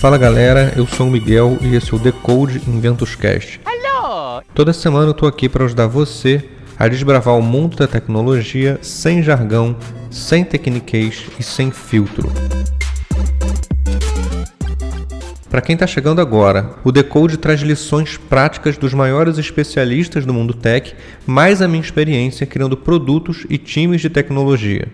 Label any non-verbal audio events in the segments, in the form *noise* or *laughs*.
Fala galera, eu sou o Miguel e esse é o Decode Inventos Cast. Hello! Toda semana eu tô aqui para ajudar você a desbravar o mundo da tecnologia sem jargão, sem tecniquez e sem filtro. Para quem está chegando agora, o Decode traz lições práticas dos maiores especialistas do mundo tech, mais a minha experiência criando produtos e times de tecnologia.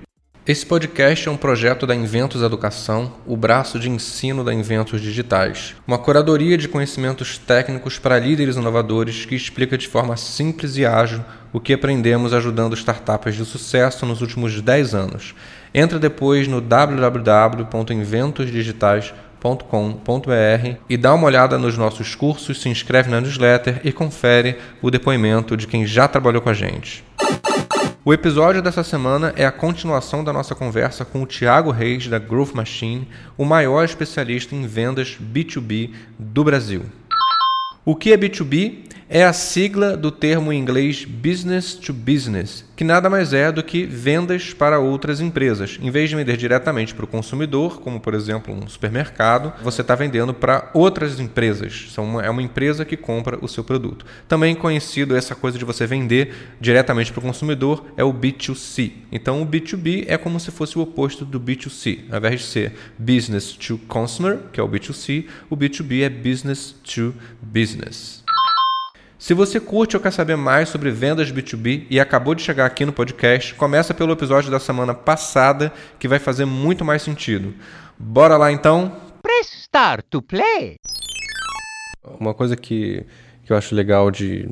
Esse podcast é um projeto da Inventos Educação, o braço de ensino da Inventos Digitais, uma curadoria de conhecimentos técnicos para líderes inovadores que explica de forma simples e ágil o que aprendemos ajudando startups de sucesso nos últimos 10 anos. Entra depois no www.inventosdigitais.com.br e dá uma olhada nos nossos cursos, se inscreve na newsletter e confere o depoimento de quem já trabalhou com a gente. O episódio dessa semana é a continuação da nossa conversa com o Thiago Reis, da Growth Machine, o maior especialista em vendas B2B do Brasil. O que é B2B? É a sigla do termo em inglês business to business, que nada mais é do que vendas para outras empresas. Em vez de vender diretamente para o consumidor, como por exemplo um supermercado, você está vendendo para outras empresas. É uma empresa que compra o seu produto. Também conhecido essa coisa de você vender diretamente para o consumidor é o B2C. Então o B2B é como se fosse o oposto do B2C. Ao invés de ser business to consumer, que é o B2C, o B2B é business to business. Se você curte ou quer saber mais sobre vendas B2B e acabou de chegar aqui no podcast, começa pelo episódio da semana passada que vai fazer muito mais sentido. Bora lá então? Press start to play. Uma coisa que, que eu acho legal de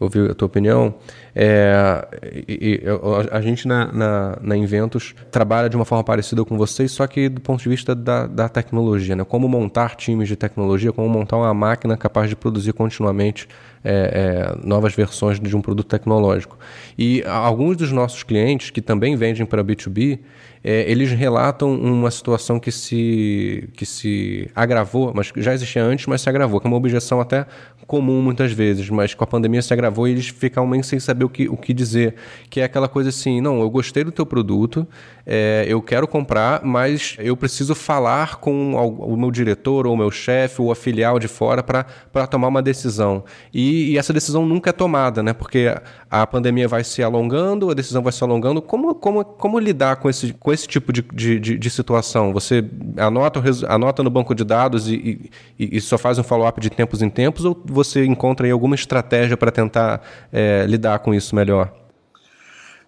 ouvir a tua opinião é, e, e, a gente na, na, na, Inventos trabalha de uma forma parecida com vocês, só que do ponto de vista da, da tecnologia, né? Como montar times de tecnologia, como montar uma máquina capaz de produzir continuamente é, é, novas versões de um produto tecnológico. E alguns dos nossos clientes que também vendem para B2B, é, eles relatam uma situação que se, que se agravou, mas já existia antes, mas se agravou, que é uma objeção até comum muitas vezes, mas com a pandemia se agravou e eles ficam meio sem saber o que, o que dizer, que é aquela coisa assim, não, eu gostei do teu produto, é, eu quero comprar, mas eu preciso falar com o meu diretor ou o meu chefe ou a filial de fora para tomar uma decisão. E, e, essa decisão nunca é tomada, né? Porque a pandemia vai se alongando, a decisão vai se alongando. Como, como, como lidar com esse, com esse tipo de, de, de, de situação? Você anota, anota no banco de dados e, e, e só faz um follow-up de tempos em tempos ou você encontra aí alguma estratégia para tentar é, lidar com isso melhor?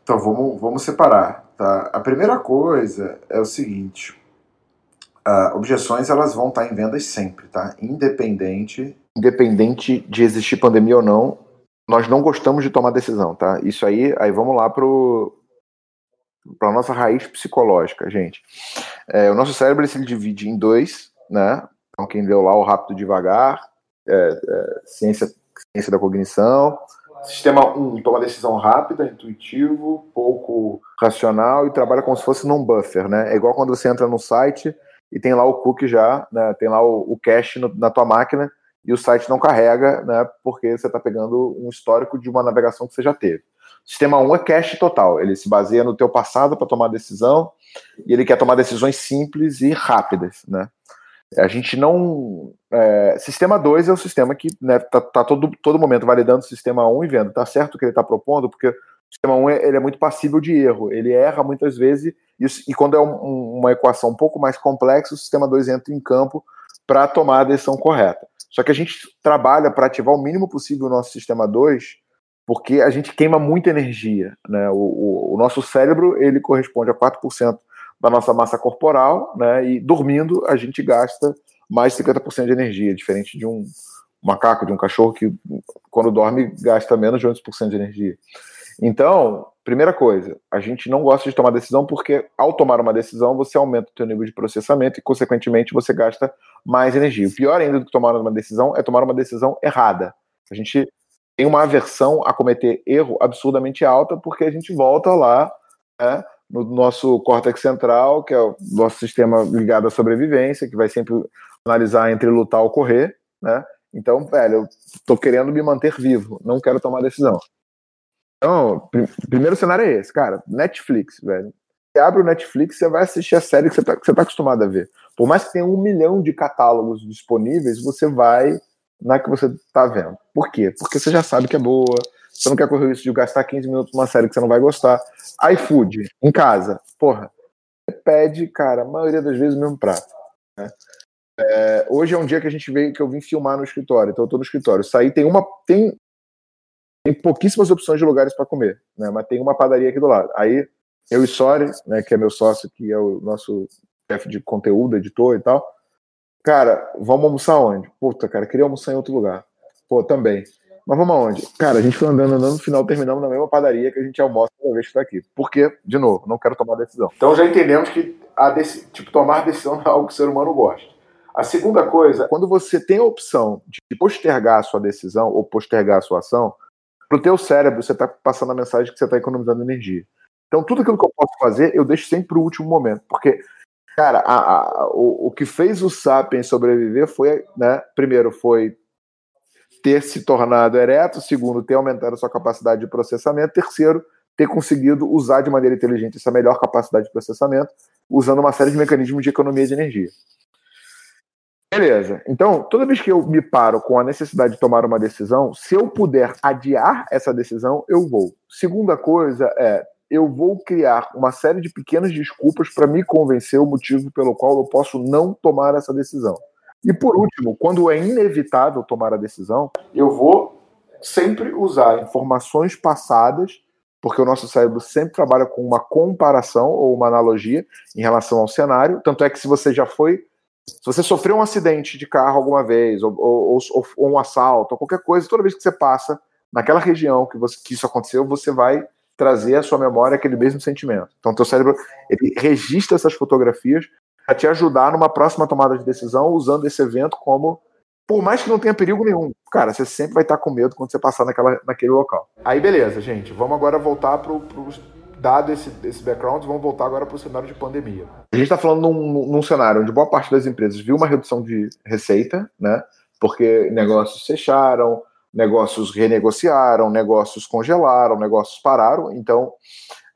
Então, vamos, vamos separar. Tá? A primeira coisa é o seguinte: uh, objeções elas vão estar em vendas sempre, tá? Independente, independente de existir pandemia ou não, nós não gostamos de tomar decisão, tá? Isso aí, aí vamos lá pro para nossa raiz psicológica, gente. É, o nosso cérebro se divide em dois, né? Então quem leu lá o rápido devagar, é, é, ciência, ciência da cognição. Sistema 1 um, toma decisão rápida, intuitivo, pouco racional e trabalha como se fosse num buffer, né? É igual quando você entra no site e tem lá o cookie já, né? Tem lá o, o cache no, na tua máquina e o site não carrega, né? Porque você está pegando um histórico de uma navegação que você já teve. Sistema 1 é cache total, ele se baseia no teu passado para tomar decisão e ele quer tomar decisões simples e rápidas, né? A gente não. É, sistema 2 é o sistema que está né, tá, tá todo, todo momento validando o sistema 1 um e vendo, está certo o que ele está propondo, porque o sistema 1 um, ele é muito passível de erro, ele erra muitas vezes, e, e quando é um, uma equação um pouco mais complexa, o sistema 2 entra em campo para tomar a decisão correta. Só que a gente trabalha para ativar o mínimo possível o nosso sistema 2, porque a gente queima muita energia. Né? O, o, o nosso cérebro ele corresponde a 4% da nossa massa corporal, né? E dormindo a gente gasta mais de 50% de energia, diferente de um macaco, de um cachorro que quando dorme gasta menos de 11% de energia. Então, primeira coisa, a gente não gosta de tomar decisão porque ao tomar uma decisão você aumenta o seu nível de processamento e consequentemente você gasta mais energia. O pior ainda do que tomar uma decisão é tomar uma decisão errada. A gente tem uma aversão a cometer erro absurdamente alta porque a gente volta lá né, no nosso córtex central, que é o nosso sistema ligado à sobrevivência, que vai sempre analisar entre lutar ou correr, né? Então, velho, eu tô querendo me manter vivo, não quero tomar decisão. Então, pr primeiro cenário é esse, cara, Netflix, velho. Você abre o Netflix, você vai assistir a série que você tá, que você tá acostumado a ver. Por mais que tenha um milhão de catálogos disponíveis, você vai na que você está vendo. Por quê? Porque você já sabe que é boa, você não quer correr o risco de gastar 15 minutos numa série que você não vai gostar. iFood, em casa, porra, você pede, cara, a maioria das vezes o mesmo prato. Né? É, hoje é um dia que a gente veio, que eu vim filmar no escritório, então eu tô no escritório. Saí, tem uma. Tem, tem pouquíssimas opções de lugares para comer, né? Mas tem uma padaria aqui do lado. Aí eu e Sori, né, que é meu sócio, que é o nosso chefe de conteúdo, editor e tal. Cara, vamos almoçar onde? Puta, cara, queria almoçar em outro lugar. Pô, também. Mas vamos aonde? Cara, a gente foi andando, andando, no final terminamos na mesma padaria que a gente almoça toda vez que tá aqui. Por quê? De novo, não quero tomar decisão. Então já entendemos que a tipo, tomar decisão não é algo que o ser humano gosta. A segunda coisa, quando você tem a opção de postergar a sua decisão ou postergar a sua ação, para o teu cérebro você está passando a mensagem que você está economizando energia. Então tudo aquilo que eu posso fazer, eu deixo sempre para o último momento, porque cara, a, a, o, o que fez o Sapiens sobreviver foi, né, primeiro foi ter se tornado ereto, segundo, ter aumentado a sua capacidade de processamento, terceiro, ter conseguido usar de maneira inteligente essa melhor capacidade de processamento, usando uma série de mecanismos de economia de energia. Beleza. Então, toda vez que eu me paro com a necessidade de tomar uma decisão, se eu puder adiar essa decisão, eu vou. Segunda coisa é, eu vou criar uma série de pequenas desculpas para me convencer o motivo pelo qual eu posso não tomar essa decisão. E por último, quando é inevitável tomar a decisão, eu vou sempre usar informações passadas, porque o nosso cérebro sempre trabalha com uma comparação ou uma analogia em relação ao cenário. Tanto é que se você já foi. Se você sofreu um acidente de carro alguma vez, ou, ou, ou, ou um assalto, ou qualquer coisa, toda vez que você passa naquela região que, você, que isso aconteceu, você vai trazer à sua memória aquele mesmo sentimento. Então, teu cérebro ele registra essas fotografias te ajudar numa próxima tomada de decisão usando esse evento como por mais que não tenha perigo nenhum, cara, você sempre vai estar com medo quando você passar naquela, naquele local. Aí beleza, gente, vamos agora voltar para o dado esse, esse background, vamos voltar agora para o cenário de pandemia. A gente está falando num, num, cenário onde boa parte das empresas viu uma redução de receita, né? Porque negócios fecharam, negócios renegociaram, negócios congelaram, negócios pararam. Então,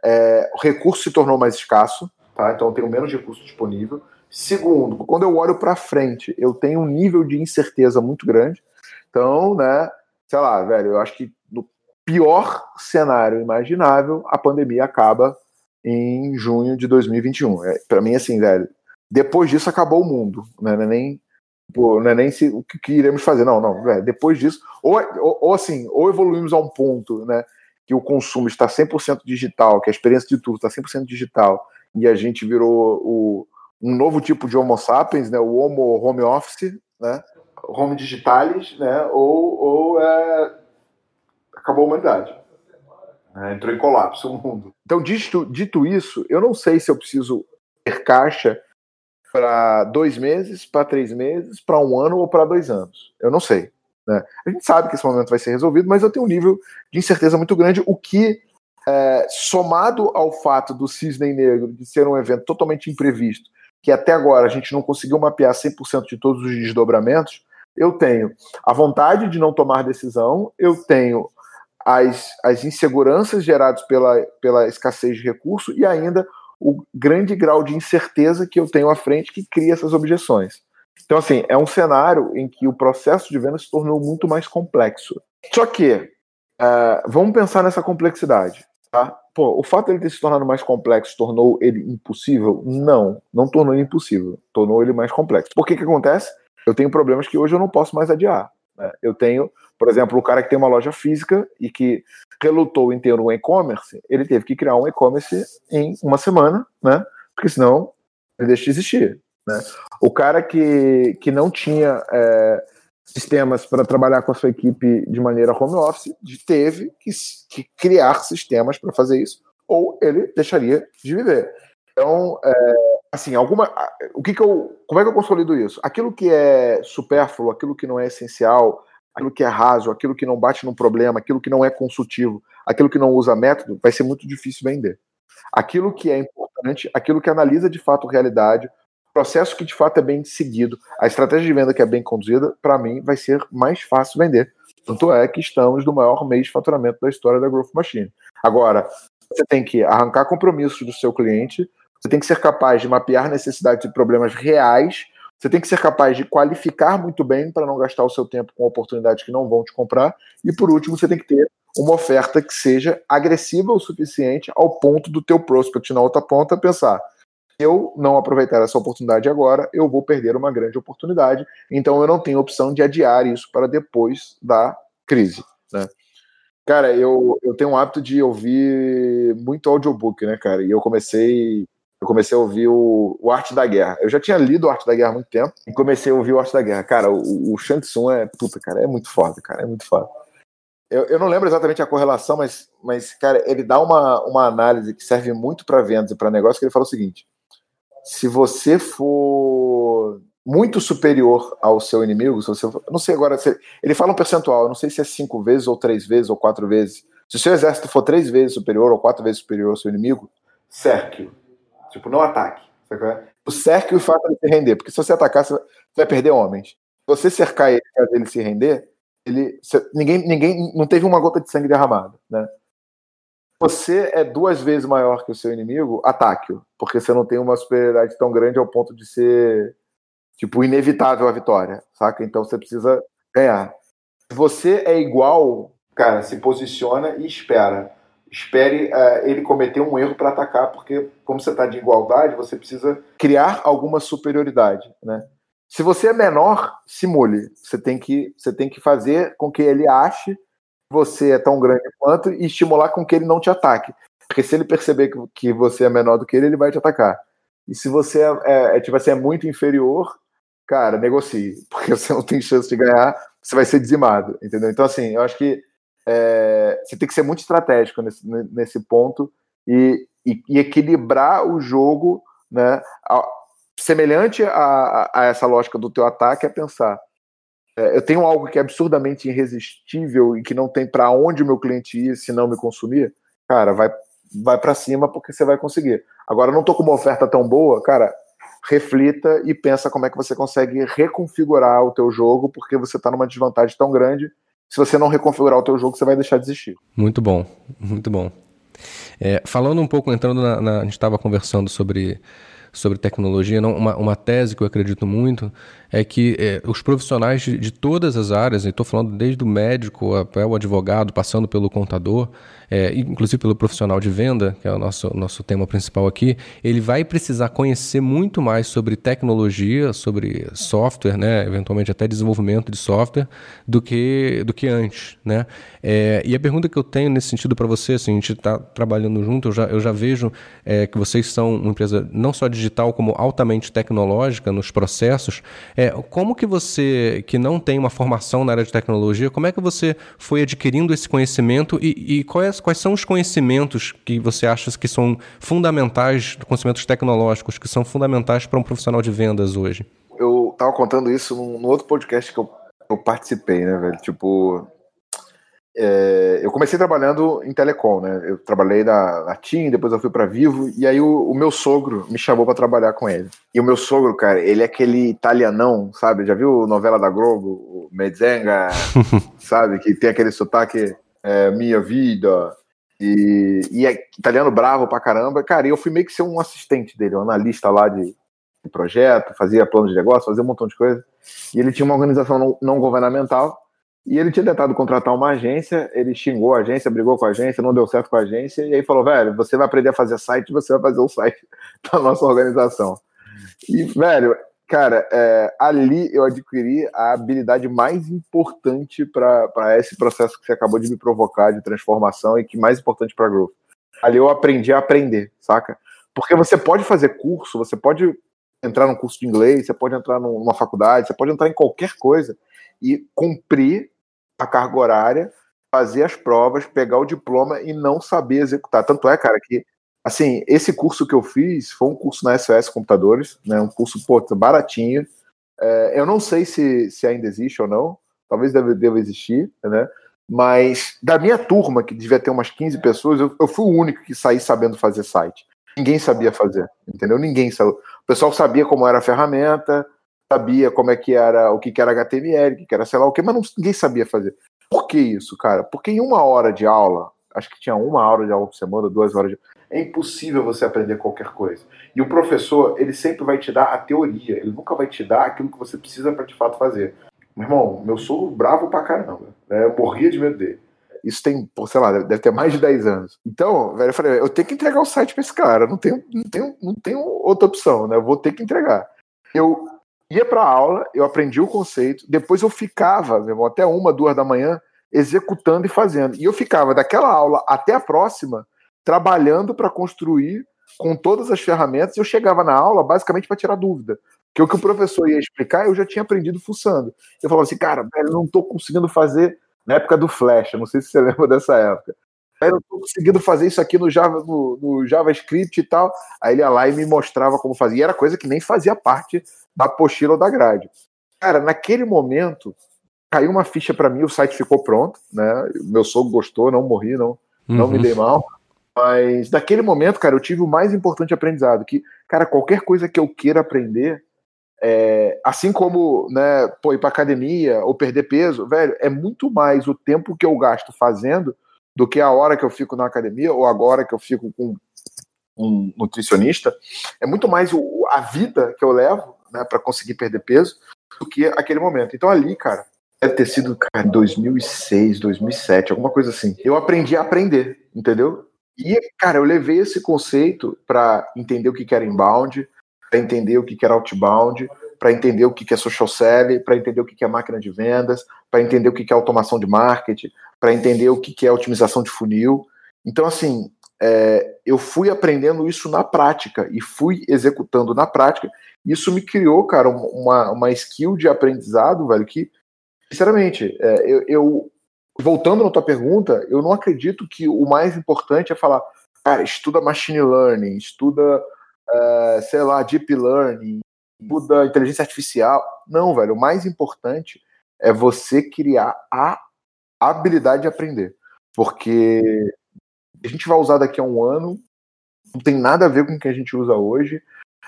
é, o recurso se tornou mais escasso tá? Então eu tenho menos recurso disponível. Segundo, quando eu olho para frente, eu tenho um nível de incerteza muito grande. Então, né, sei lá, velho, eu acho que no pior cenário imaginável, a pandemia acaba em junho de 2021. É, para mim, assim, velho, depois disso acabou o mundo, né? Não é nem, pô, não é nem se, o que, que, iremos fazer, não, não, velho, depois disso, ou, ou, ou, assim, ou evoluímos a um ponto, né, que o consumo está 100% digital, que a experiência de tudo está 100% digital, e a gente virou o, um novo tipo de Homo sapiens, né? O Homo home office, né? Home digitalis, né? Ou, ou é... acabou a humanidade. É, entrou em colapso o mundo. Então, dito, dito isso, eu não sei se eu preciso ter caixa para dois meses, para três meses, para um ano ou para dois anos. Eu não sei. Né? A gente sabe que esse momento vai ser resolvido, mas eu tenho um nível de incerteza muito grande, o que é, somado ao fato do Cisne Negro de ser um evento totalmente imprevisto, que até agora a gente não conseguiu mapear 100% de todos os desdobramentos, eu tenho a vontade de não tomar decisão, eu tenho as, as inseguranças geradas pela, pela escassez de recurso e ainda o grande grau de incerteza que eu tenho à frente que cria essas objeções. Então, assim, é um cenário em que o processo de venda se tornou muito mais complexo. Só que, uh, vamos pensar nessa complexidade. Tá? Pô, o fato de ele ter se tornado mais complexo tornou ele impossível? Não, não tornou ele impossível, tornou ele mais complexo. Por que que acontece? Eu tenho problemas que hoje eu não posso mais adiar. Né? Eu tenho, por exemplo, o cara que tem uma loja física e que relutou em ter um e-commerce, ele teve que criar um e-commerce em uma semana, né? Porque senão ele deixa de existir. Né? O cara que, que não tinha é, sistemas para trabalhar com a sua equipe de maneira home office, teve que, que criar sistemas para fazer isso, ou ele deixaria de viver. Então, é, assim, alguma, o que, que eu, como é que eu consolido isso? Aquilo que é supérfluo, aquilo que não é essencial, aquilo que é raso, aquilo que não bate no problema, aquilo que não é consultivo, aquilo que não usa método, vai ser muito difícil vender. Aquilo que é importante, aquilo que analisa de fato realidade, processo que de fato é bem seguido, a estratégia de venda que é bem conduzida, para mim vai ser mais fácil vender. Tanto é que estamos no maior mês de faturamento da história da Growth Machine. Agora, você tem que arrancar compromissos do seu cliente, Você tem que ser capaz de mapear necessidades e problemas reais. Você tem que ser capaz de qualificar muito bem para não gastar o seu tempo com oportunidades que não vão te comprar. E por último, você tem que ter uma oferta que seja agressiva o suficiente ao ponto do teu prospect na outra ponta pensar eu não aproveitar essa oportunidade agora, eu vou perder uma grande oportunidade. Então eu não tenho opção de adiar isso para depois da crise, né? Cara, eu, eu tenho um hábito de ouvir muito audiobook, né, cara? E eu comecei eu comecei a ouvir o, o Arte da Guerra. Eu já tinha lido o Arte da Guerra há muito tempo e comecei a ouvir o Arte da Guerra. Cara, o, o Shang Tsung é, puta, cara, é muito foda, cara, é muito foda. Eu, eu não lembro exatamente a correlação, mas, mas cara, ele dá uma, uma análise que serve muito para vendas e para negócio, que ele fala o seguinte, se você for muito superior ao seu inimigo, se você, não sei agora, se, ele fala um percentual, eu não sei se é cinco vezes ou três vezes ou quatro vezes. Se o seu exército for três vezes superior ou quatro vezes superior ao seu inimigo, cerque-o. Tipo, não ataque. O cerque o fato de se render, porque se você atacar, você vai perder homens. Se você cercar ele e fazer ele se render, ele, ninguém, ninguém, não teve uma gota de sangue derramado, né? Você é duas vezes maior que o seu inimigo, ataque-o, porque você não tem uma superioridade tão grande ao ponto de ser tipo inevitável a vitória, saca? Então você precisa ganhar. Se você é igual, cara, se posiciona e espera. Espere uh, ele cometer um erro para atacar, porque como você está de igualdade, você precisa criar alguma superioridade, né? Se você é menor, simule. Você tem que, você tem que fazer com que ele ache você é tão grande quanto e estimular com que ele não te ataque. Porque se ele perceber que, que você é menor do que ele, ele vai te atacar. E se você é, é, é, tipo assim, é muito inferior, cara, negocie. *laughs* Porque você não tem chance de ganhar, você vai ser dizimado, entendeu? Então, assim, eu acho que é, você tem que ser muito estratégico nesse, nesse ponto e, e, e equilibrar o jogo, né? Semelhante a, a, essa lógica do teu ataque é pensar eu tenho algo que é absurdamente irresistível e que não tem para onde o meu cliente ir se não me consumir, cara, vai, vai para cima porque você vai conseguir. Agora, não estou com uma oferta tão boa, cara, reflita e pensa como é que você consegue reconfigurar o teu jogo, porque você está numa desvantagem tão grande. Se você não reconfigurar o teu jogo, você vai deixar de existir. Muito bom, muito bom. É, falando um pouco, entrando na, na a gente estava conversando sobre sobre tecnologia, não, uma, uma tese que eu acredito muito é que é, os profissionais de, de, todas as áreas, estou falando desde o médico até o advogado, passando pelo contador, é, inclusive pelo profissional de venda, que é o nosso, nosso tema principal aqui, ele vai precisar conhecer muito mais sobre tecnologia, sobre software, né, eventualmente até desenvolvimento de software, do que, do que antes. Né? É, e a pergunta que eu tenho nesse sentido para você, assim, a gente está trabalhando junto, eu já, eu já vejo é, que vocês são uma empresa não só digital, como altamente tecnológica nos processos. É, como que você, que não tem uma formação na área de tecnologia, como é que você foi adquirindo esse conhecimento e, e quais, quais são os conhecimentos que você acha que são fundamentais, conhecimentos tecnológicos, que são fundamentais para um profissional de vendas hoje? Eu estava contando isso num, outro podcast que eu, eu participei, né, velho? Tipo, é, eu comecei trabalhando em telecom, né? Eu trabalhei na, na TIM, depois eu fui para Vivo, e aí o, o, meu sogro me chamou para trabalhar com ele. E o meu sogro, cara, ele é aquele italianão, sabe? Já viu novela da Globo, o Mezenga, *laughs* sabe? Que tem aquele sotaque é, minha vida. E, e é italiano bravo pra caramba. Cara, eu fui meio que ser um assistente dele, um analista lá de, de projeto, fazia plano de negócio, fazia um montão de coisa. E ele tinha uma organização não, não governamental e ele tinha tentado contratar uma agência, ele xingou a agência, brigou com a agência, não deu certo com a agência, e aí falou: velho, você vai aprender a fazer site, você vai fazer o site *laughs* da nossa organização. E, velho, cara, é, ali eu adquiri a habilidade mais importante para esse processo que você acabou de me provocar de transformação e que mais importante para Growth. Ali eu aprendi a aprender, saca? Porque você pode fazer curso, você pode entrar num curso de inglês, você pode entrar numa faculdade, você pode entrar em qualquer coisa e cumprir a carga horária, fazer as provas, pegar o diploma e não saber executar. Tanto é, cara, que assim, esse curso que eu fiz foi um curso na SOS Computadores, né? Um curso pô, baratinho. É, eu não sei se, se ainda existe ou não, talvez deve, deva existir, né? Mas da minha turma, que devia ter umas 15 pessoas, eu, eu fui o único que saí sabendo fazer site. Ninguém sabia fazer, entendeu? Ninguém. O pessoal sabia como era a ferramenta, sabia como é que era, o que, era HTML, o que, que era sei lá o que, mas não, ninguém sabia fazer. Por que isso, cara? Porque em uma hora de aula, acho que tinha uma hora de aula por semana, duas horas de é impossível você aprender qualquer coisa. E o professor, ele sempre vai te dar a teoria, ele nunca vai te dar aquilo que você precisa para de fato fazer. Meu irmão, meu sogro bravo pra caramba. Né? Eu morria de medo dele. Isso tem, sei lá, deve ter mais de 10 anos. Então, velho, eu falei, eu tenho que entregar o site para esse cara. Não tenho, não, tenho, não tenho outra opção, né? Eu vou ter que entregar. Eu ia para aula, eu aprendi o conceito, depois eu ficava, meu irmão, até uma, duas da manhã, executando e fazendo. E eu ficava daquela aula até a próxima, trabalhando para construir com todas as ferramentas. Eu chegava na aula basicamente para tirar dúvida. Porque o que o professor ia explicar, eu já tinha aprendido fuçando. Eu falava assim, cara, velho, não estou conseguindo fazer na época do Flash, não sei se você *laughs* lembra dessa época. Eu tô conseguindo fazer isso aqui no, Java, no, no, JavaScript e tal. Aí ele ia lá e me mostrava como fazia. E era coisa que nem fazia parte da apostila ou da grade. Cara, naquele momento, caiu uma ficha para mim, o site ficou pronto, né? Meu sogro gostou, não morri, não, uhum. não me uhum. dei mal. Mas naquele momento, cara, eu tive o mais importante aprendizado, que, cara, qualquer coisa que eu queira aprender, é, assim como né, pô, ir para academia ou perder peso, velho, é muito mais o tempo que eu gasto fazendo do que a hora que eu fico na academia ou agora que eu fico com um nutricionista. É muito mais o, a vida que eu levo né, para conseguir perder peso do que aquele momento. Então ali, cara, deve ter sido cara, 2006, 2007, alguma coisa assim. Eu aprendi a aprender, entendeu? E, cara, eu levei esse conceito para entender o que era inbound, para entender o que era outbound, para entender o que é social selling, para entender o que é máquina de vendas, para entender o que é automação de marketing, para entender o que é otimização de funil. Então, assim, é, eu fui aprendendo isso na prática e fui executando na prática. Isso me criou, cara, uma, uma skill de aprendizado, velho, que, sinceramente, é, eu, eu, voltando na tua pergunta, eu não acredito que o mais importante é falar, cara, estuda machine learning, estuda uh, sei lá, deep learning, muda inteligência artificial. Não, velho, o mais importante é você criar a habilidade de aprender. Porque a gente vai usar daqui a um ano, não tem nada a ver com o que a gente usa hoje.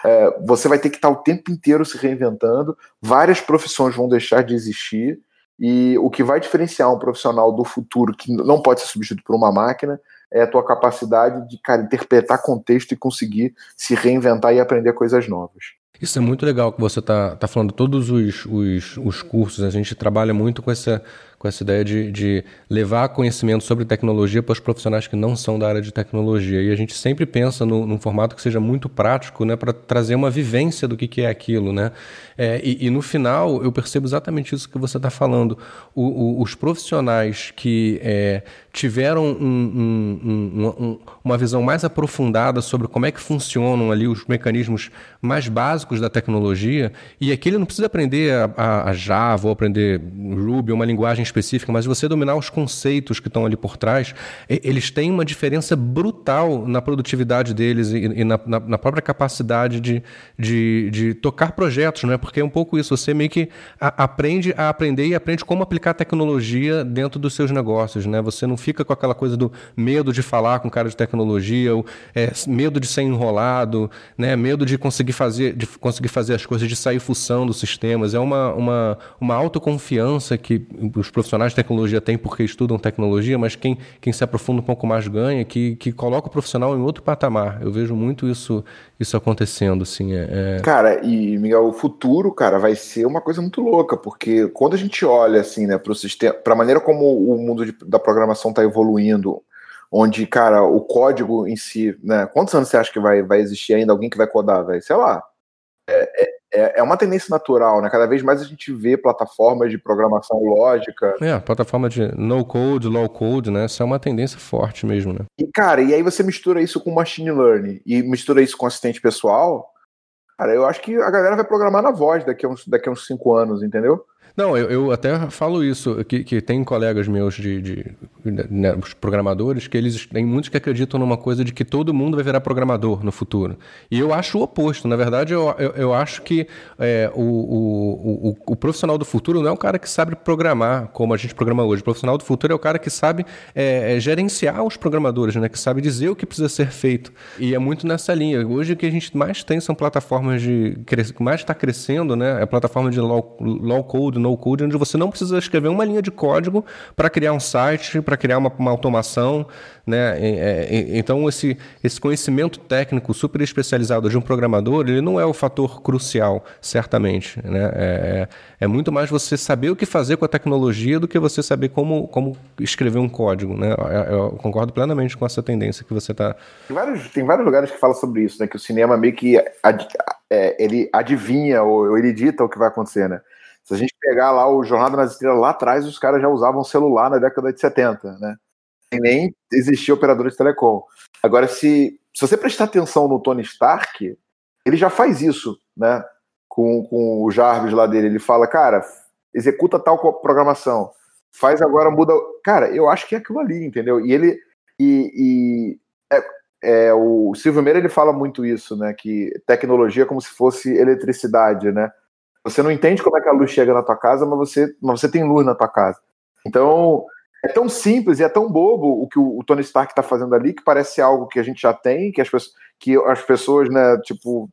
É, você vai ter que estar o tempo inteiro se reinventando, várias profissões vão deixar de existir, e o que vai diferenciar um profissional do futuro, que não pode ser substituído por uma máquina, é a tua capacidade de cara, interpretar contexto e conseguir se reinventar e aprender coisas novas. Isso é muito legal que você está tá falando, todos os, os, os cursos, a gente trabalha muito com essa com essa ideia de, de levar conhecimento sobre tecnologia para os profissionais que não são da área de tecnologia. E a gente sempre pensa no, num formato que seja muito prático, né, para trazer uma vivência do que, que é aquilo, né? É, e, e, no final eu percebo exatamente isso que você está falando. O, o, os profissionais que é, tiveram um, um, um, uma visão mais aprofundada sobre como é que funcionam ali os mecanismos mais básicos da tecnologia, e aqui ele não precisa aprender a, a, a Java ou aprender Ruby, uma linguagem específica, mas você dominar os conceitos que estão ali por trás, eles têm uma diferença brutal na produtividade deles e, e na, na, na, própria capacidade de, de, de, tocar projetos, não é? Porque é um pouco isso, você meio que a, aprende a aprender e aprende como aplicar tecnologia dentro dos seus negócios, né? Você não fica com aquela coisa do medo de falar com cara de tecnologia, ou, é, medo de ser enrolado, né? Medo de conseguir fazer, de conseguir fazer as coisas, de sair fuçando sistemas. É uma, uma, uma autoconfiança que os profissionais de tecnologia têm porque estudam tecnologia, mas quem, quem se aprofunda um pouco mais ganha, que, que coloca o profissional em outro patamar. Eu vejo muito isso, isso acontecendo, assim. É, é... Cara, e Miguel, o futuro, cara, vai ser uma coisa muito louca, porque quando a gente olha, assim, né, para o sistema, para a maneira como o mundo de, da programação está evoluindo, onde, cara, o código em si, né, quantos anos você acha que vai, vai existir ainda alguém que vai codar, velho? Sei lá. É, é, é, é uma tendência natural, né? Cada vez mais a gente vê plataformas de programação lógica. É, plataforma de no code, low code, né? Isso é uma tendência forte mesmo, né? E, cara, e aí você mistura isso com machine learning e mistura isso com assistente pessoal. Cara, eu acho que a galera vai programar na voz daqui a uns, daqui a uns cinco anos, entendeu? Não, eu, eu até falo isso, que, que tem colegas meus de, de né, os programadores, que eles tem muitos que acreditam numa coisa de que todo mundo vai virar programador no futuro. E eu acho o oposto. Na verdade, eu, eu, eu acho que é, o, o, o, o, profissional do futuro não é o cara que sabe programar como a gente programa hoje. O profissional do futuro é o cara que sabe é, é, gerenciar os programadores, né? que sabe dizer o que precisa ser feito. E é muito nessa linha. Hoje o que a gente mais tem são plataformas de. que mais está crescendo, né? É plataforma de low, low code, no code, onde você não precisa escrever uma linha de código para criar um site, para criar uma, uma, automação. Né? então, esse, esse conhecimento técnico super especializado de um programador, ele não é o fator crucial, certamente. Né? É, é, é muito mais você saber o que fazer com a tecnologia do que você saber como, como escrever um código. Né? Eu, eu concordo plenamente com essa tendência que você está. Tem vários, tem vários lugares que falam sobre isso, né? que o cinema meio que ad, é, ele adivinha ou, ele dita o que vai acontecer. Né? Se a gente pegar lá o Jornada nas Estrelas lá atrás, os caras já usavam celular na década de 70, né? E nem existia operador de telecom. Agora, se, se você prestar atenção no Tony Stark, ele já faz isso, né? Com, com o Jarvis lá dele. Ele fala, cara, executa tal programação. Faz agora, muda. Cara, eu acho que é aquilo ali, entendeu? E ele. E, e é, é, o Silvio Meira ele fala muito isso, né? Que tecnologia é como se fosse eletricidade, né? Você não entende como é que a luz chega na tua casa, mas você, mas você tem luz na tua casa. Então, é tão simples e é tão bobo o que o, Tony Stark está fazendo ali, que parece algo que a gente já tem, que as, que as pessoas, né, tipo,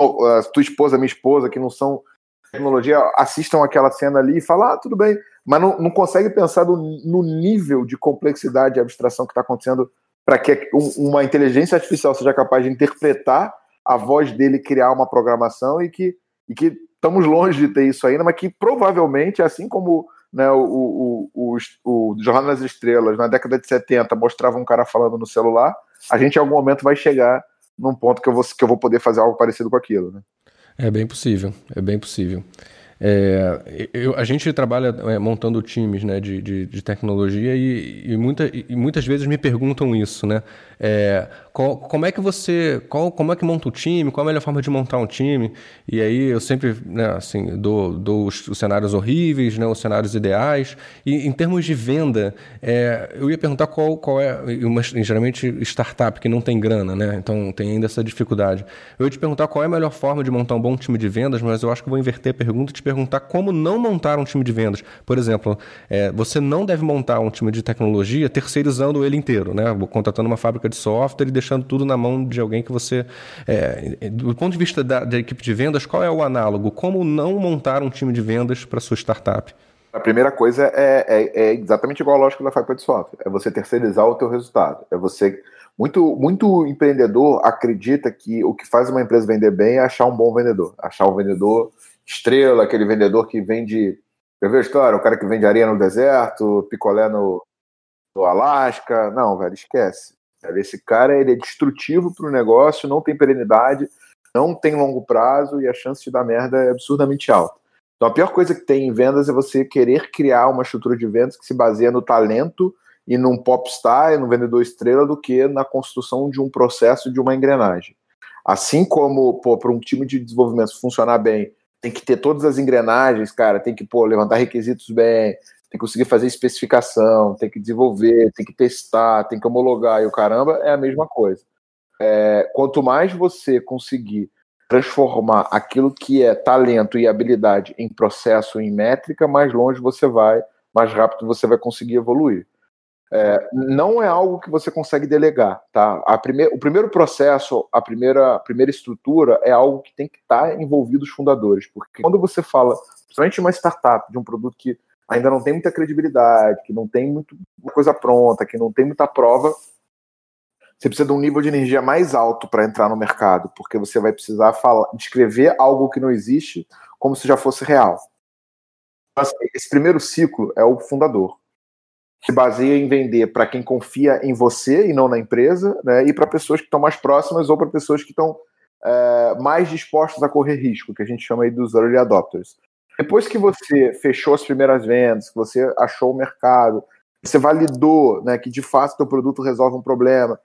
a tua esposa, minha esposa, que não são tecnologia, assistam aquela cena ali e falam, ah, tudo bem, mas não, não consegue pensar no, no nível de complexidade e abstração que está acontecendo para que uma inteligência artificial seja capaz de interpretar a voz dele, criar uma programação e que, e que estamos longe de ter isso ainda, mas que provavelmente, assim como né, o, o, o, o Jornal das Estrelas, na década de 70, mostrava um cara falando no celular, a gente em algum momento vai chegar num ponto que eu vou, que eu vou poder fazer algo parecido com aquilo. Né? É bem possível, é bem possível. É, eu, a gente trabalha é, montando times né, de, de, de tecnologia e, e, muita, e, muitas vezes me perguntam isso, né? É, qual, como é que você, qual, como é que monta o time? Qual a melhor forma de montar um time? E aí eu sempre, né, assim, dou, dou os, os, cenários horríveis, né, os cenários ideais. E em termos de venda, é, eu ia perguntar qual, qual é, uma, geralmente startup que não tem grana, né? Então tem ainda essa dificuldade. Eu ia te perguntar qual é a melhor forma de montar um bom time de vendas, mas eu acho que vou inverter a pergunta e te perguntar como não montar um time de vendas. Por exemplo, é, você não deve montar um time de tecnologia terceirizando ele inteiro, né? Contratando uma fábrica de software e deixando tudo na mão de alguém que você. É, do ponto de vista da, da, equipe de vendas, qual é o análogo? Como não montar um time de vendas para sua startup? A primeira coisa é, é, é, exatamente igual a lógica da Five de Software. É você terceirizar o teu resultado. É você. Muito, muito empreendedor acredita que o que faz uma empresa vender bem é achar um bom vendedor. Achar um vendedor estrela, aquele vendedor que vende. Eu vejo a história? O cara que vende areia no deserto, picolé no, no Alasca. Não, velho, esquece. Esse cara ele é destrutivo para o negócio, não tem perenidade, não tem longo prazo e a chance de dar merda é absurdamente alta. Então a pior coisa que tem em vendas é você querer criar uma estrutura de vendas que se baseia no talento e num popstar, num vendedor estrela, do que na construção de um processo de uma engrenagem. Assim como, para um time de desenvolvimento funcionar bem, tem que ter todas as engrenagens, cara, tem que pô, levantar requisitos bem, tem que conseguir fazer especificação, tem que desenvolver, tem que testar, tem que homologar e o caramba é a mesma coisa. É, quanto mais você conseguir transformar aquilo que é talento e habilidade em processo, em métrica, mais longe você vai, mais rápido você vai conseguir evoluir. É, não é algo que você consegue delegar, tá? A primeir, o primeiro processo, a primeira, a primeira estrutura é algo que tem que estar envolvido os fundadores, porque quando você fala, principalmente uma startup, de um produto que ainda não tem muita credibilidade, que não tem muito coisa pronta, que não tem muita prova, você precisa de um nível de energia mais alto para entrar no mercado, porque você vai precisar falar, descrever algo que não existe como se já fosse real. Então, assim, esse primeiro ciclo é o fundador. Se baseia em vender para quem confia em você e não na empresa, né, e para pessoas que estão mais próximas ou para pessoas que estão é, mais dispostas a correr risco, que a gente chama aí dos early adopters. Depois que você fechou as primeiras vendas, que você achou o mercado, você validou né, que de fato o produto resolve um problema,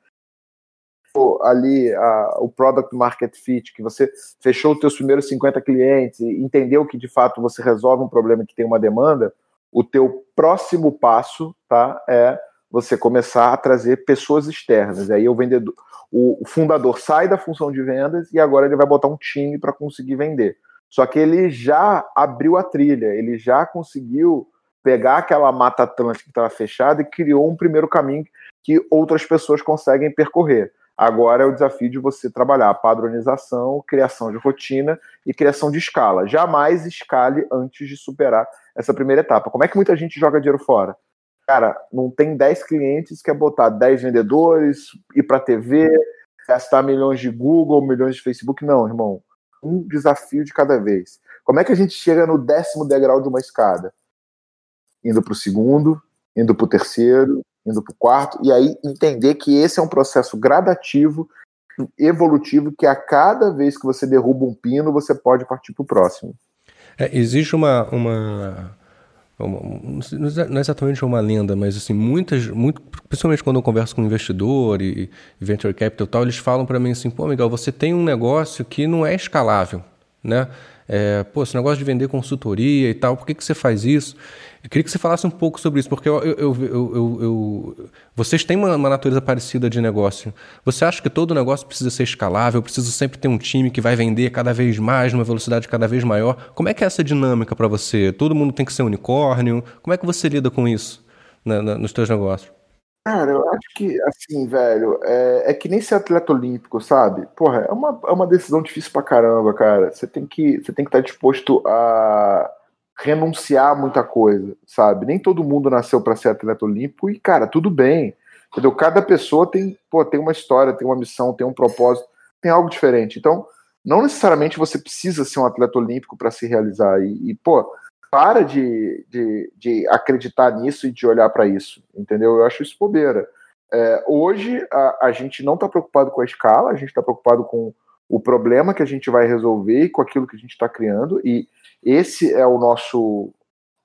ali a, o product market fit, que você fechou os seus primeiros 50 clientes e entendeu que de fato você resolve um problema que tem uma demanda, o teu próximo passo tá, é você começar a trazer pessoas externas. Aí o vendedor, o fundador sai da função de vendas e agora ele vai botar um time para conseguir vender. Só que ele já abriu a trilha, ele já conseguiu pegar aquela mata atlântica que estava fechada e criou um primeiro caminho que outras pessoas conseguem percorrer. Agora é o desafio de você trabalhar padronização, criação de rotina e criação de escala. Jamais escale antes de superar essa primeira etapa. Como é que muita gente joga dinheiro fora? Cara, não tem 10 clientes, quer botar 10 vendedores, ir para TV, gastar milhões de Google, milhões de Facebook. Não, irmão. Um desafio de cada vez. Como é que a gente chega no décimo degrau de uma escada? Indo para o segundo, indo para o terceiro, indo para o quarto, e aí entender que esse é um processo gradativo, evolutivo, que a cada vez que você derruba um pino, você pode partir para o próximo. É, existe uma, uma, Não é exatamente uma lenda, mas assim, muitas. Muito, principalmente quando eu converso com investidor e, e venture capital tal, eles falam para mim assim: pô, Miguel, você tem um negócio que não é escalável, né? É, pô, esse negócio de vender consultoria e tal, por que, que você faz isso? Eu queria que você falasse um pouco sobre isso, porque eu, eu, eu, eu vocês têm uma, uma, natureza parecida de negócio. Você acha que todo negócio precisa ser escalável, precisa sempre ter um time que vai vender cada vez mais, numa velocidade cada vez maior? Como é que é essa dinâmica para você? Todo mundo tem que ser unicórnio? Como é que você lida com isso na, na, nos seus negócios? Cara, eu acho que, assim, velho, é, é, que nem ser atleta olímpico, sabe? Porra, é uma, é uma decisão difícil pra caramba, cara. Você tem que você tem que estar tá disposto a renunciar a muita coisa, sabe? Nem todo mundo nasceu para ser atleta olímpico e, cara, tudo bem. Entendeu? Cada pessoa tem, pô, tem uma história, tem uma missão, tem um propósito, tem algo diferente. Então, não necessariamente você precisa ser um atleta olímpico para se realizar. E, e, pô, para de, de, de acreditar nisso e de olhar para isso, entendeu? Eu acho isso bobeira. É, hoje a, a gente não está preocupado com a escala, a gente está preocupado com o problema que a gente vai resolver e com aquilo que a gente está criando, e esse é o nosso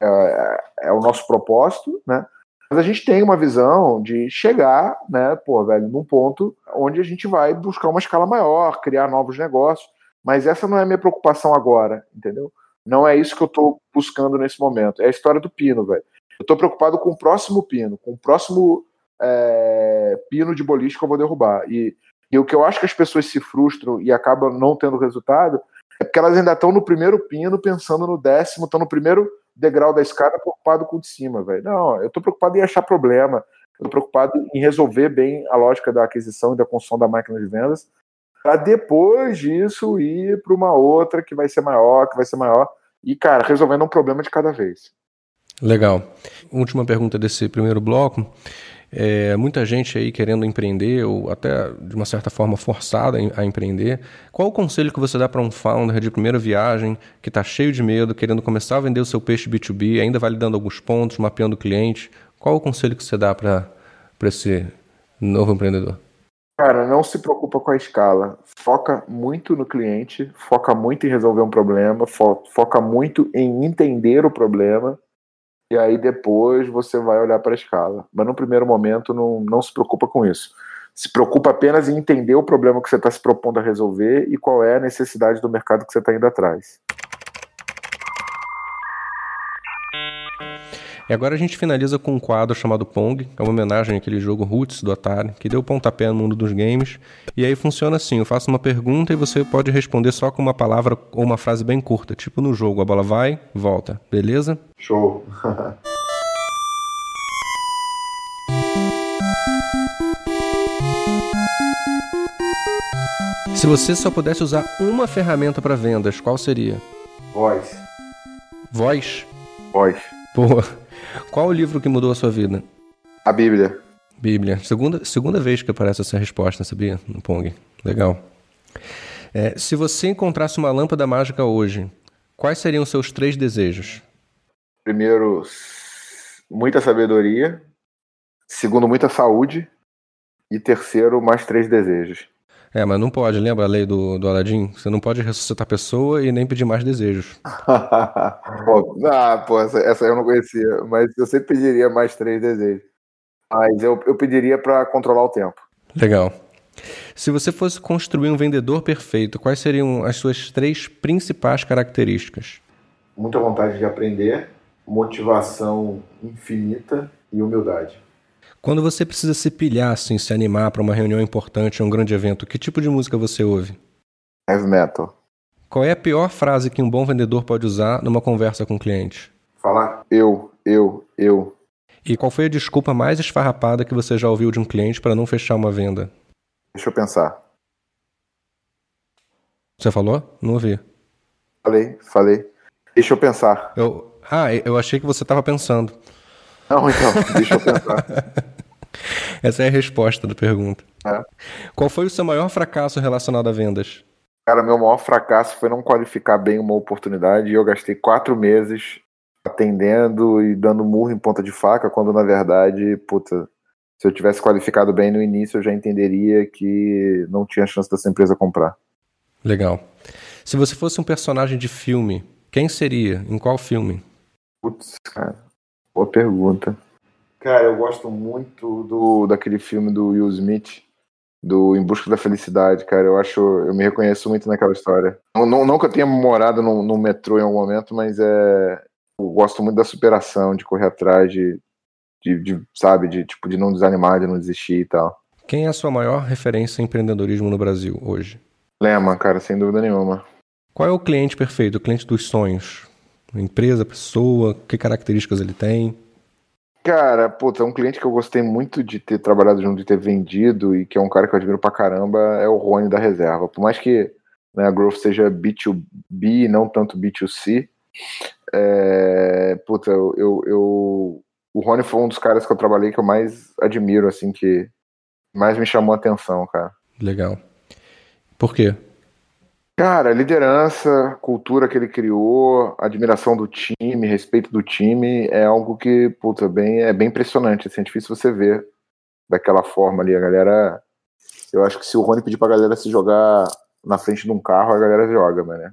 é, é, o nosso propósito, né? Mas a gente tem uma visão de chegar, né, pô, velho, num ponto onde a gente vai buscar uma escala maior, criar novos negócios, mas essa não é a minha preocupação agora, entendeu? Não é isso que eu estou buscando nesse momento. É a história do pino, velho. Eu estou preocupado com o próximo pino, com o próximo é, pino de boliche que eu vou derrubar. E, e o que eu acho que as pessoas se frustram e acabam não tendo resultado é porque elas ainda estão no primeiro pino, pensando no décimo, estão no primeiro degrau da escada, preocupado com o de cima, velho. Não, eu estou preocupado em achar problema. Tô preocupado em resolver bem a lógica da aquisição e da construção da máquina de vendas para depois disso ir para uma outra que vai ser maior, que vai ser maior. E, cara, resolvendo um problema de cada vez. Legal. Última pergunta desse primeiro bloco. É, muita gente aí querendo empreender, ou até de uma certa forma forçada a empreender. Qual o conselho que você dá para um founder de primeira viagem que está cheio de medo, querendo começar a vender o seu peixe B2B, ainda validando alguns pontos, mapeando o cliente? Qual o conselho que você dá para esse novo empreendedor? Cara, não se preocupa com a escala. Foca muito no cliente, foca muito em resolver um problema, fo foca muito em entender o problema, e aí depois você vai olhar para a escala. Mas no primeiro momento não, não se preocupa com isso. Se preocupa apenas em entender o problema que você está se propondo a resolver e qual é a necessidade do mercado que você está indo atrás. E agora a gente finaliza com um quadro chamado Pong, que é uma homenagem àquele jogo Roots do Atari, que deu pontapé no mundo dos games. E aí funciona assim: eu faço uma pergunta e você pode responder só com uma palavra ou uma frase bem curta, tipo no jogo: a bola vai, volta, beleza? Show! *laughs* Se você só pudesse usar uma ferramenta para vendas, qual seria? Voz. Voz? Voz. Boa. Qual o livro que mudou a sua vida? A Bíblia. Bíblia. Segunda, segunda vez que aparece essa resposta, sabia? No Pong. Legal. É, se você encontrasse uma lâmpada mágica hoje, quais seriam os seus três desejos? Primeiro, muita sabedoria. Segundo, muita saúde. E terceiro, mais três desejos. É, mas não pode, lembra a lei do, do Aladim? Você não pode ressuscitar a pessoa e nem pedir mais desejos. *laughs* pô, ah, pô, essa, essa, eu não conhecia, mas eu sempre pediria mais três desejos. Mas eu, eu pediria para controlar o tempo. Legal. Se você fosse construir um vendedor perfeito, quais seriam as suas três principais características? Muita vontade de aprender, motivação infinita e humildade. Quando você precisa se pilhar, assim, se animar para uma reunião importante, um grande evento, que tipo de música você ouve? Heavy metal. Qual é a pior frase que um bom vendedor pode usar numa conversa com o cliente? Falar eu, eu, eu. E qual foi a desculpa mais esfarrapada que você já ouviu de um cliente para não fechar uma venda? Deixa eu pensar. Você falou? Não ouvi. Falei, falei. Deixa eu pensar. Eu... Ah, eu achei que você estava pensando. Não, então, deixa eu pensar. *laughs* Essa é a resposta da pergunta. É. Qual foi o seu maior fracasso relacionado a vendas? Cara, meu maior fracasso foi não qualificar bem uma oportunidade e eu gastei quatro meses atendendo e dando murro em ponta de faca, quando na verdade, puta, se eu tivesse qualificado bem no início, eu já entenderia que não tinha chance dessa empresa comprar. Legal. Se você fosse um personagem de filme, quem seria? Em qual filme? Putz, cara, boa pergunta. Cara, eu gosto muito do daquele filme do Will Smith, do Em Busca da Felicidade, cara. Eu acho, eu me reconheço muito naquela história. Não, não, não que eu tenha morado no, no metrô em algum momento, mas é, eu gosto muito da superação, de correr atrás, de, de, de, sabe, de tipo de não desanimar, de não desistir e tal. Quem é a sua maior referência em empreendedorismo no Brasil hoje? Lema, cara, sem dúvida nenhuma. Qual é o cliente perfeito, o cliente dos sonhos? Empresa, pessoa, que características ele tem? Cara, puta, um cliente que eu gostei muito de ter trabalhado junto, de ter vendido e que é um cara que eu admiro pra caramba é o Rony da Reserva. Por mais que né, a Growth seja B2B e não tanto B2C, é, puta, eu, eu, eu, o Rony foi um dos caras que eu trabalhei que eu mais admiro, assim, que mais me chamou a atenção, cara. Legal. Por quê? Cara, liderança, cultura que ele criou, admiração do time, respeito do time, é algo que, puta, bem, é bem impressionante, assim, é difícil você ver daquela forma ali, a galera, eu acho que se o Rony pedir pra galera se jogar na frente de um carro, a galera joga, mano,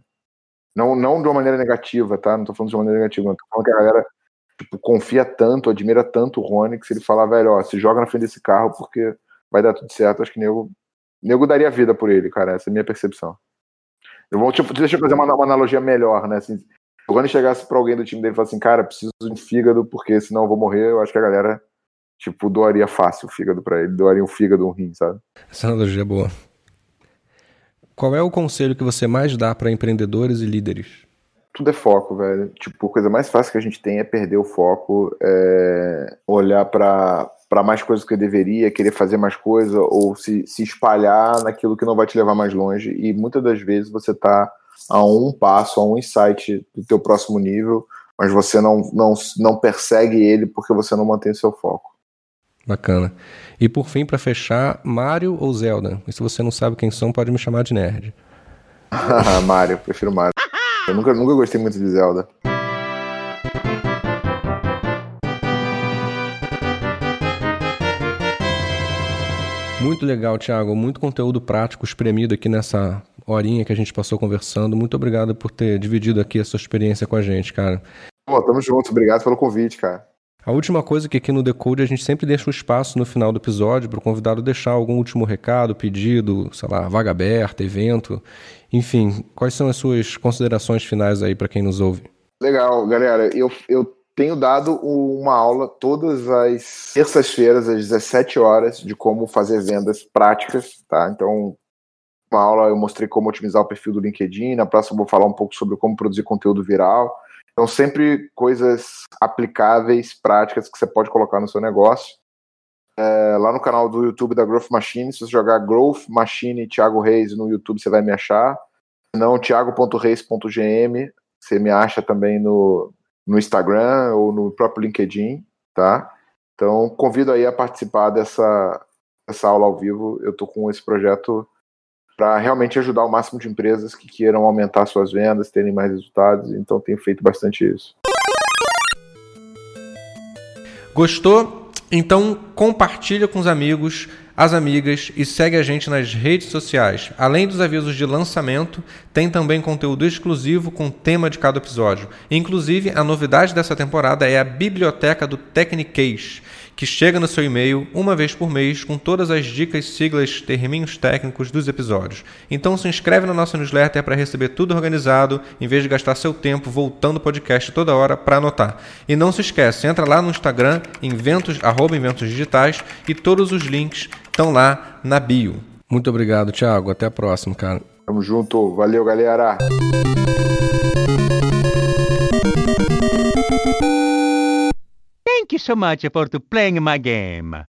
não, não de uma maneira negativa, tá? Não tô falando de uma maneira negativa, não tô falando que a galera tipo, confia tanto, admira tanto o Rony, que se ele falar, velho, ó, se joga na frente desse carro porque vai dar tudo certo, acho que nego, nego daria vida por ele, cara. Essa é a minha percepção. Eu vou, tipo, deixa eu fazer uma, uma analogia melhor, né? Assim, se o Rony chegasse pra alguém do time dele e falasse assim, cara, preciso de um fígado porque senão eu vou morrer, eu acho que a galera, tipo, doaria fácil o fígado pra ele, doaria um fígado, um rim, sabe? Essa analogia é boa. Qual é o conselho que você mais dá para empreendedores e líderes? Tudo é foco, velho. Tipo, a coisa mais fácil que a gente tem é perder o foco, é olhar para para mais coisas que eu deveria, querer fazer mais coisa ou se, se espalhar naquilo que não vai te levar mais longe. E muitas das vezes você está a um passo, a um insight do teu próximo nível, mas você não, não, não persegue ele porque você não mantém seu foco. Bacana. E por fim, para fechar, Mario ou Zelda? E se você não sabe quem são, pode me chamar de nerd. *laughs* Mario, prefiro Mario. Eu nunca, nunca gostei muito de Zelda. Muito legal, Thiago. Muito conteúdo prático espremido aqui nessa horinha que a gente passou conversando. Muito obrigado por ter dividido aqui a sua experiência com a gente, cara. Pô, tamo junto. Obrigado pelo convite, cara. A última coisa que aqui no Decode a gente sempre deixa um espaço no final do episódio para o convidado deixar algum último recado, pedido, sei lá, vaga aberta, evento. Enfim, quais são as suas considerações finais aí para quem nos ouve? Legal, galera. Eu, eu tenho dado uma aula todas as terças-feiras, às 17 horas, de como fazer vendas práticas, tá? Então, uma aula eu mostrei como otimizar o perfil do LinkedIn, na próxima eu vou falar um pouco sobre como produzir conteúdo viral. Então, sempre coisas aplicáveis, práticas que você pode colocar no seu negócio. É, lá no canal do YouTube da Growth Machine, se você jogar Growth Machine Thiago Reis no YouTube, você vai me achar. Não, thiago.reis.gm, você me acha também no, no Instagram ou no próprio LinkedIn, tá? Então, convido aí a participar dessa, dessa aula ao vivo. Eu estou com esse projeto para realmente ajudar o máximo de empresas que queiram aumentar suas vendas, terem mais resultados. Então, tenho feito bastante isso. Gostou? Então, compartilha com os amigos as amigas e segue a gente nas redes sociais. Além dos avisos de lançamento, tem também conteúdo exclusivo com o tema de cada episódio. Inclusive, a novidade dessa temporada é a biblioteca do Technicase, que chega no seu e-mail uma vez por mês com todas as dicas, siglas, terminhos técnicos dos episódios. Então se inscreve na nossa newsletter para receber tudo organizado, em vez de gastar seu tempo voltando o podcast toda hora para anotar. E não se esquece, entra lá no Instagram, inventos, arroba inventos digitais, e todos os links estão lá na bio. Muito obrigado, Thiago. Até a próxima, cara. Tamo junto. Valeu, galera. Thank you so much for playing my game.